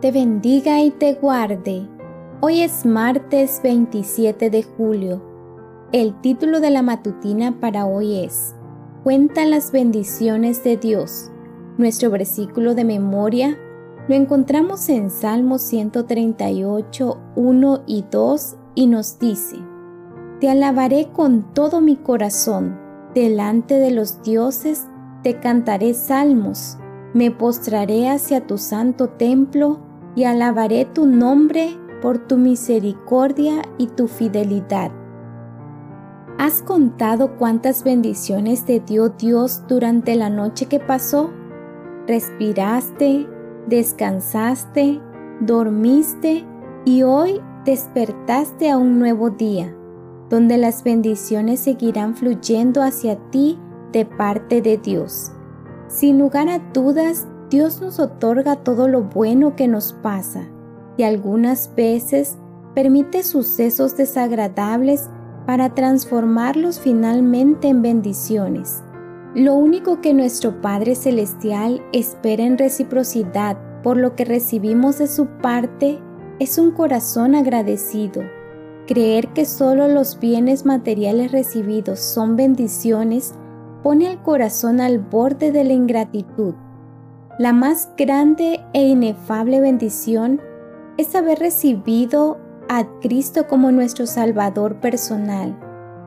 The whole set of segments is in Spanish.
te bendiga y te guarde. Hoy es martes 27 de julio. El título de la matutina para hoy es Cuenta las bendiciones de Dios. Nuestro versículo de memoria lo encontramos en Salmo 138, 1 y 2 y nos dice, Te alabaré con todo mi corazón, delante de los dioses te cantaré salmos, me postraré hacia tu santo templo y alabaré tu nombre por tu misericordia y tu fidelidad. ¿Has contado cuántas bendiciones te dio Dios durante la noche que pasó? Respiraste, descansaste, dormiste y hoy despertaste a un nuevo día, donde las bendiciones seguirán fluyendo hacia ti de parte de Dios. Sin lugar a dudas, Dios nos otorga todo lo bueno que nos pasa y algunas veces permite sucesos desagradables para transformarlos finalmente en bendiciones. Lo único que nuestro Padre Celestial espera en reciprocidad por lo que recibimos de su parte es un corazón agradecido. Creer que solo los bienes materiales recibidos son bendiciones pone al corazón al borde de la ingratitud. La más grande e inefable bendición es haber recibido a Cristo como nuestro Salvador personal.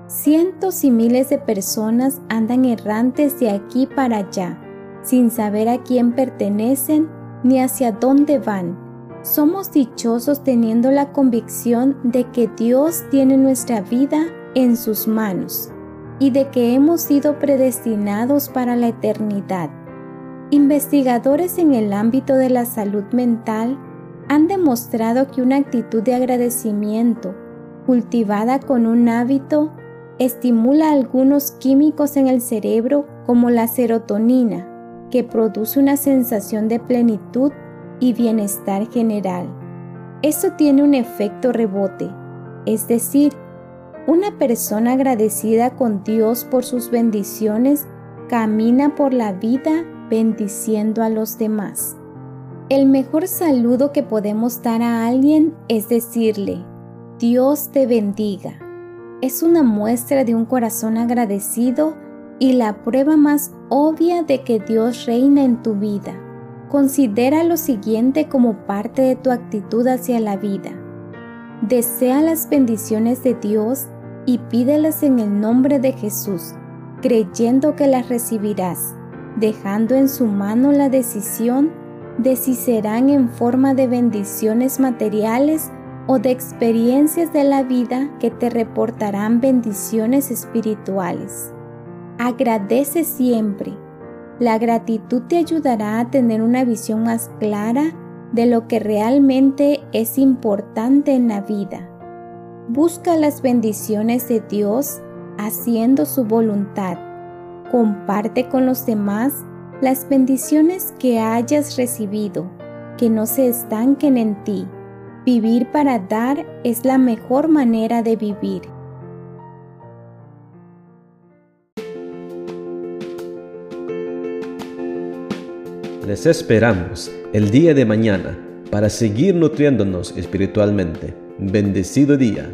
Cientos y miles de personas andan errantes de aquí para allá, sin saber a quién pertenecen ni hacia dónde van. Somos dichosos teniendo la convicción de que Dios tiene nuestra vida en sus manos y de que hemos sido predestinados para la eternidad. Investigadores en el ámbito de la salud mental han demostrado que una actitud de agradecimiento, cultivada con un hábito, estimula algunos químicos en el cerebro como la serotonina, que produce una sensación de plenitud y bienestar general. Esto tiene un efecto rebote, es decir, una persona agradecida con Dios por sus bendiciones camina por la vida bendiciendo a los demás. El mejor saludo que podemos dar a alguien es decirle, Dios te bendiga. Es una muestra de un corazón agradecido y la prueba más obvia de que Dios reina en tu vida. Considera lo siguiente como parte de tu actitud hacia la vida. Desea las bendiciones de Dios y pídelas en el nombre de Jesús, creyendo que las recibirás, dejando en su mano la decisión de si serán en forma de bendiciones materiales o de experiencias de la vida que te reportarán bendiciones espirituales. Agradece siempre. La gratitud te ayudará a tener una visión más clara de lo que realmente es importante en la vida. Busca las bendiciones de Dios haciendo su voluntad. Comparte con los demás las bendiciones que hayas recibido, que no se estanquen en ti. Vivir para dar es la mejor manera de vivir. Les esperamos el día de mañana para seguir nutriéndonos espiritualmente. Bendecido día.